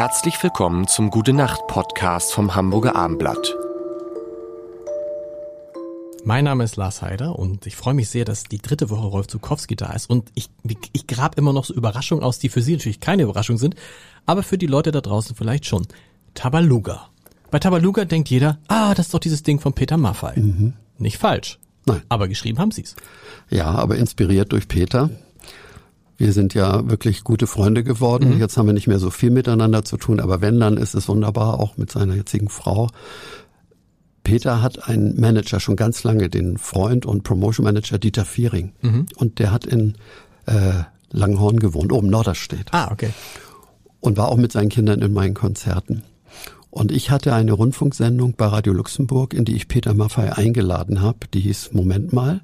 Herzlich willkommen zum Gute Nacht Podcast vom Hamburger Armblatt. Mein Name ist Lars Heider und ich freue mich sehr, dass die dritte Woche Rolf Zukowski da ist und ich, ich grab immer noch so Überraschungen aus, die für Sie natürlich keine Überraschung sind, aber für die Leute da draußen vielleicht schon. Tabaluga. Bei Tabaluga denkt jeder, ah, das ist doch dieses Ding von Peter Maffay. Mhm. Nicht falsch. Nein. Aber geschrieben haben Sie es. Ja, aber inspiriert durch Peter. Wir sind ja wirklich gute Freunde geworden. Mhm. Jetzt haben wir nicht mehr so viel miteinander zu tun, aber wenn, dann ist es wunderbar, auch mit seiner jetzigen Frau. Peter hat einen Manager schon ganz lange, den Freund und Promotion Manager Dieter Viering. Mhm. Und der hat in äh, Langhorn gewohnt, oben Norderstedt. Ah, okay. Und war auch mit seinen Kindern in meinen Konzerten. Und ich hatte eine Rundfunksendung bei Radio Luxemburg, in die ich Peter Maffay eingeladen habe. Die hieß Moment mal.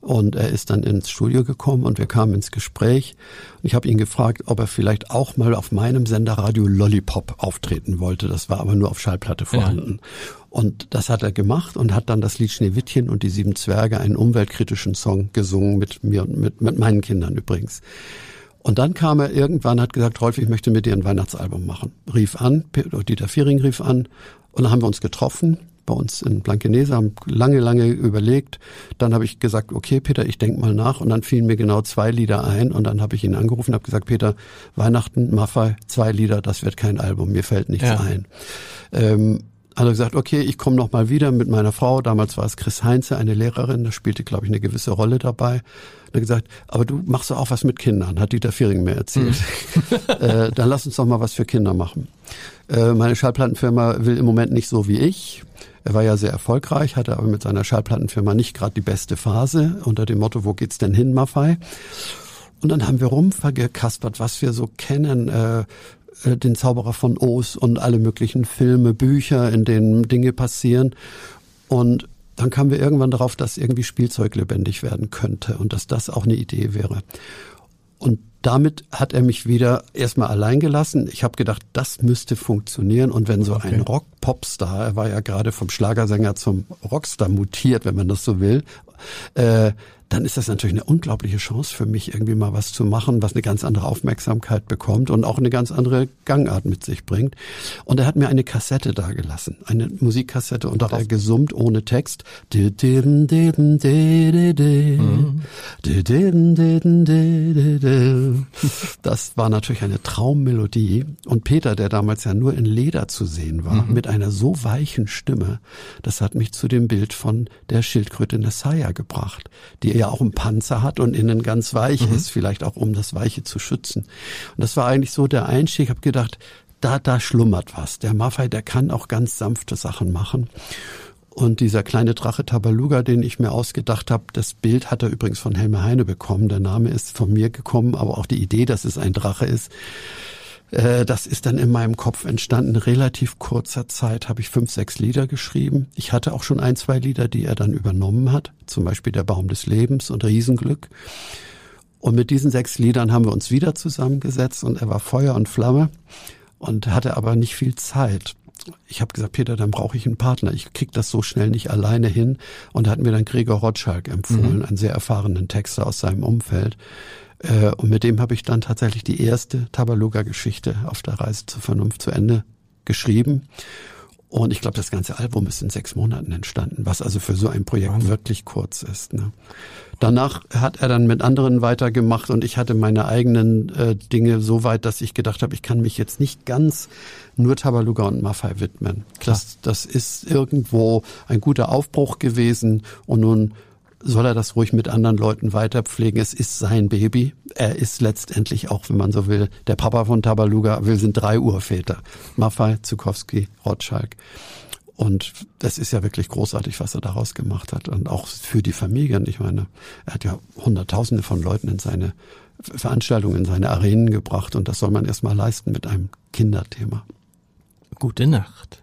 Und er ist dann ins Studio gekommen und wir kamen ins Gespräch. Ich habe ihn gefragt, ob er vielleicht auch mal auf meinem Sender Radio Lollipop auftreten wollte. Das war aber nur auf Schallplatte vorhanden. Ja. Und das hat er gemacht und hat dann das Lied Schneewittchen und die sieben Zwerge, einen umweltkritischen Song gesungen mit mir und mit, mit meinen Kindern übrigens. Und dann kam er irgendwann, hat gesagt, Rolf, ich möchte mit dir ein Weihnachtsalbum machen. Rief an, Dieter Viering rief an und dann haben wir uns getroffen bei uns in Blankenese, haben lange, lange überlegt. Dann habe ich gesagt, okay, Peter, ich denk mal nach. Und dann fielen mir genau zwei Lieder ein. Und dann habe ich ihn angerufen und habe gesagt, Peter, Weihnachten, Maffei, zwei Lieder, das wird kein Album, mir fällt nichts ja. ein. Ähm, hat er gesagt, okay, ich komme noch mal wieder mit meiner Frau. Damals war es Chris Heinze, eine Lehrerin, da spielte, glaube ich, eine gewisse Rolle dabei. Und er gesagt, aber du machst doch auch was mit Kindern, hat Dieter Viering mir erzählt. Mhm. äh, dann lass uns doch mal was für Kinder machen. Äh, meine Schallplattenfirma will im Moment nicht so wie ich. Er war ja sehr erfolgreich, hatte aber mit seiner Schallplattenfirma nicht gerade die beste Phase unter dem Motto, wo geht's denn hin, Maffei? Und dann haben wir rumvergekaspert, was wir so kennen, äh, äh, den Zauberer von Oz und alle möglichen Filme, Bücher, in denen Dinge passieren. Und dann kamen wir irgendwann darauf, dass irgendwie Spielzeug lebendig werden könnte und dass das auch eine Idee wäre. Und damit hat er mich wieder erstmal allein gelassen. Ich habe gedacht, das müsste funktionieren. Und wenn so okay. ein Rock-Popstar, er war ja gerade vom Schlagersänger zum Rockstar mutiert, wenn man das so will, äh, dann ist das natürlich eine unglaubliche Chance für mich, irgendwie mal was zu machen, was eine ganz andere Aufmerksamkeit bekommt und auch eine ganz andere Gangart mit sich bringt. Und er hat mir eine Kassette dagelassen, eine Musikkassette und da hat er gesummt ohne Text. Das war natürlich eine Traummelodie. Und Peter, der damals ja nur in Leder zu sehen war, mhm. mit einer so weichen Stimme, das hat mich zu dem Bild von der Schildkröte Nessaya gebracht, die ja auch einen Panzer hat und innen ganz weich mhm. ist, vielleicht auch um das Weiche zu schützen. Und das war eigentlich so der Einstieg. Ich habe gedacht, da, da schlummert was. Der Maffei, der kann auch ganz sanfte Sachen machen. Und dieser kleine Drache Tabaluga, den ich mir ausgedacht habe, das Bild hat er übrigens von Helme Heine bekommen. Der Name ist von mir gekommen, aber auch die Idee, dass es ein Drache ist. Äh, das ist dann in meinem Kopf entstanden. Relativ kurzer Zeit habe ich fünf, sechs Lieder geschrieben. Ich hatte auch schon ein, zwei Lieder, die er dann übernommen hat. Zum Beispiel Der Baum des Lebens und Riesenglück. Und mit diesen sechs Liedern haben wir uns wieder zusammengesetzt und er war Feuer und Flamme und hatte aber nicht viel Zeit. Ich habe gesagt, Peter, dann brauche ich einen Partner. Ich krieg das so schnell nicht alleine hin. Und er hat mir dann Gregor Rotschalk empfohlen, mhm. einen sehr erfahrenen Texter aus seinem Umfeld. Äh, und mit dem habe ich dann tatsächlich die erste Tabaluga-Geschichte auf der Reise zur Vernunft zu Ende geschrieben. Und ich glaube, das ganze Album ist in sechs Monaten entstanden, was also für so ein Projekt Wahnsinn. wirklich kurz ist. Ne? Danach hat er dann mit anderen weitergemacht und ich hatte meine eigenen äh, Dinge so weit, dass ich gedacht habe, ich kann mich jetzt nicht ganz nur Tabaluga und Maffei widmen. Das, das ist irgendwo ein guter Aufbruch gewesen und nun soll er das ruhig mit anderen Leuten weiterpflegen. Es ist sein Baby. Er ist letztendlich auch, wenn man so will, der Papa von Tabaluga. Wir sind drei Urväter. Maffei, Zukowski, Rotschalk. Und das ist ja wirklich großartig, was er daraus gemacht hat. Und auch für die Familien. Ich meine, er hat ja Hunderttausende von Leuten in seine Veranstaltungen, in seine Arenen gebracht. Und das soll man erstmal leisten mit einem Kinderthema. Gute Nacht.